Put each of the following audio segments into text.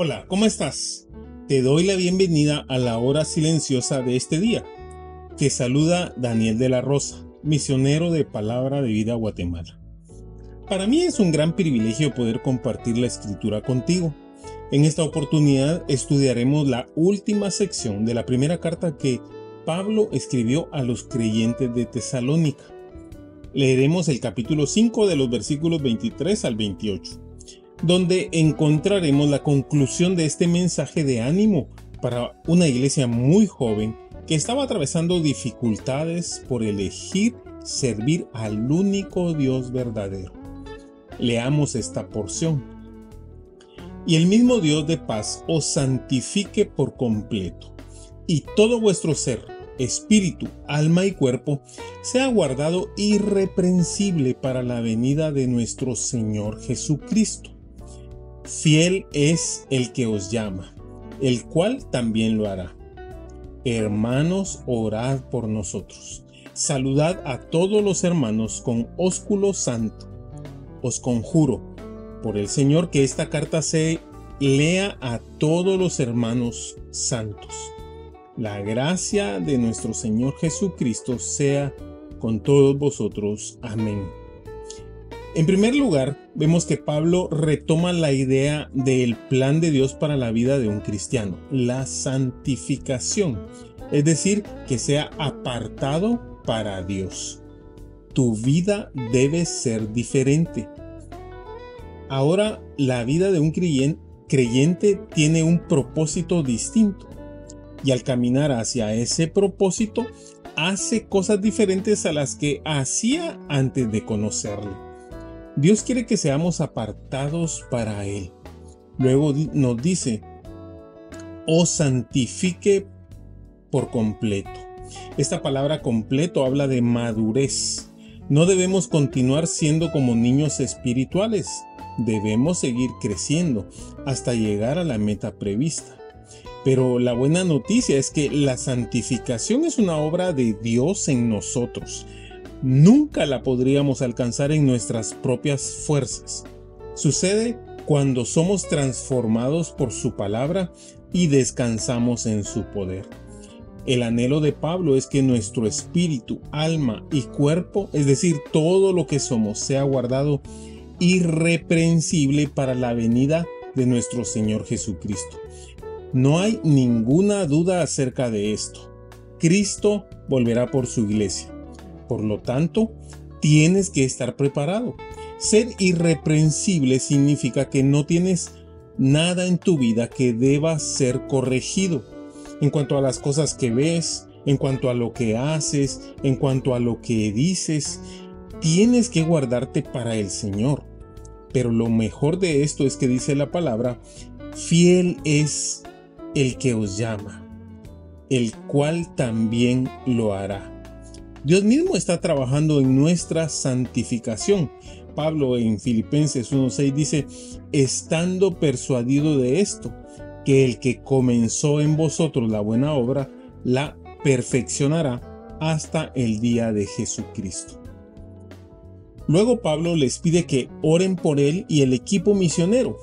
Hola, ¿cómo estás? Te doy la bienvenida a la hora silenciosa de este día. Te saluda Daniel de la Rosa, misionero de Palabra de Vida Guatemala. Para mí es un gran privilegio poder compartir la escritura contigo. En esta oportunidad estudiaremos la última sección de la primera carta que Pablo escribió a los creyentes de Tesalónica. Leeremos el capítulo 5 de los versículos 23 al 28 donde encontraremos la conclusión de este mensaje de ánimo para una iglesia muy joven que estaba atravesando dificultades por elegir servir al único Dios verdadero. Leamos esta porción. Y el mismo Dios de paz os santifique por completo, y todo vuestro ser, espíritu, alma y cuerpo, sea guardado irreprensible para la venida de nuestro Señor Jesucristo. Fiel es el que os llama, el cual también lo hará. Hermanos, orad por nosotros. Saludad a todos los hermanos con ósculo santo. Os conjuro, por el Señor, que esta carta se lea a todos los hermanos santos. La gracia de nuestro Señor Jesucristo sea con todos vosotros. Amén. En primer lugar, vemos que Pablo retoma la idea del plan de Dios para la vida de un cristiano, la santificación, es decir, que sea apartado para Dios. Tu vida debe ser diferente. Ahora la vida de un creyente tiene un propósito distinto y al caminar hacia ese propósito hace cosas diferentes a las que hacía antes de conocerle. Dios quiere que seamos apartados para Él. Luego nos dice, o santifique por completo. Esta palabra completo habla de madurez. No debemos continuar siendo como niños espirituales. Debemos seguir creciendo hasta llegar a la meta prevista. Pero la buena noticia es que la santificación es una obra de Dios en nosotros nunca la podríamos alcanzar en nuestras propias fuerzas. Sucede cuando somos transformados por su palabra y descansamos en su poder. El anhelo de Pablo es que nuestro espíritu, alma y cuerpo, es decir, todo lo que somos, sea guardado irreprensible para la venida de nuestro Señor Jesucristo. No hay ninguna duda acerca de esto. Cristo volverá por su iglesia. Por lo tanto, tienes que estar preparado. Ser irreprensible significa que no tienes nada en tu vida que deba ser corregido. En cuanto a las cosas que ves, en cuanto a lo que haces, en cuanto a lo que dices, tienes que guardarte para el Señor. Pero lo mejor de esto es que dice la palabra, fiel es el que os llama, el cual también lo hará. Dios mismo está trabajando en nuestra santificación. Pablo en Filipenses 1.6 dice, estando persuadido de esto, que el que comenzó en vosotros la buena obra, la perfeccionará hasta el día de Jesucristo. Luego Pablo les pide que oren por él y el equipo misionero.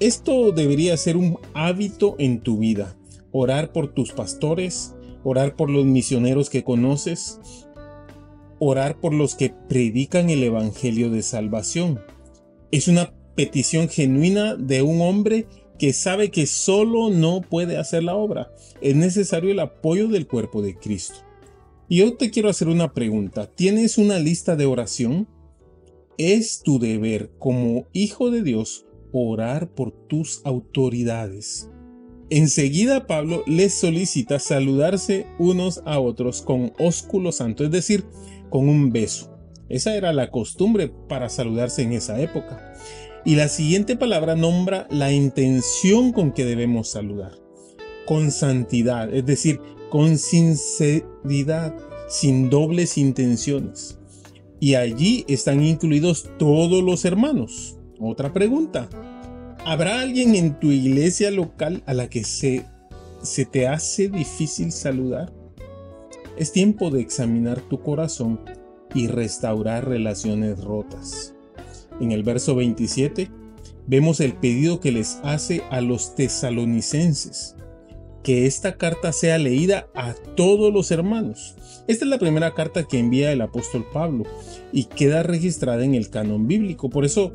Esto debería ser un hábito en tu vida. Orar por tus pastores, orar por los misioneros que conoces, orar por los que predican el Evangelio de Salvación. Es una petición genuina de un hombre que sabe que solo no puede hacer la obra. Es necesario el apoyo del cuerpo de Cristo. Y yo te quiero hacer una pregunta. ¿Tienes una lista de oración? Es tu deber como hijo de Dios orar por tus autoridades. Enseguida Pablo les solicita saludarse unos a otros con ósculo santo, es decir, con un beso. Esa era la costumbre para saludarse en esa época. Y la siguiente palabra nombra la intención con que debemos saludar. Con santidad, es decir, con sinceridad, sin dobles intenciones. Y allí están incluidos todos los hermanos. Otra pregunta. ¿Habrá alguien en tu iglesia local a la que se, se te hace difícil saludar? Es tiempo de examinar tu corazón y restaurar relaciones rotas. En el verso 27 vemos el pedido que les hace a los tesalonicenses, que esta carta sea leída a todos los hermanos. Esta es la primera carta que envía el apóstol Pablo y queda registrada en el canon bíblico. Por eso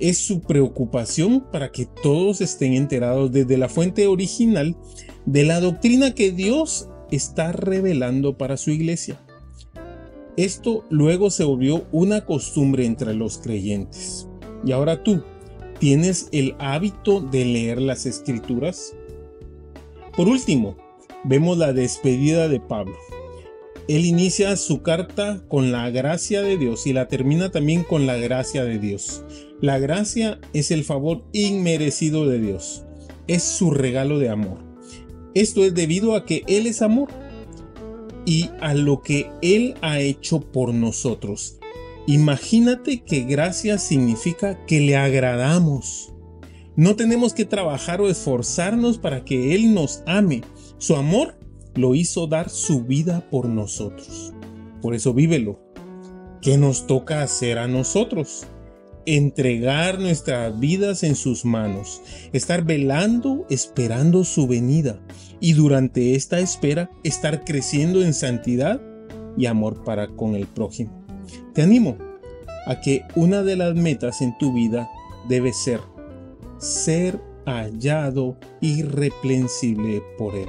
es su preocupación para que todos estén enterados desde la fuente original de la doctrina que Dios está revelando para su iglesia. Esto luego se volvió una costumbre entre los creyentes. Y ahora tú, ¿tienes el hábito de leer las escrituras? Por último, vemos la despedida de Pablo. Él inicia su carta con la gracia de Dios y la termina también con la gracia de Dios. La gracia es el favor inmerecido de Dios. Es su regalo de amor. Esto es debido a que Él es amor y a lo que Él ha hecho por nosotros. Imagínate que gracia significa que le agradamos. No tenemos que trabajar o esforzarnos para que Él nos ame. Su amor lo hizo dar su vida por nosotros. Por eso vívelo. ¿Qué nos toca hacer a nosotros? Entregar nuestras vidas en sus manos, estar velando esperando su venida y durante esta espera estar creciendo en santidad y amor para con el prójimo. Te animo a que una de las metas en tu vida debe ser ser hallado irreprensible por Él.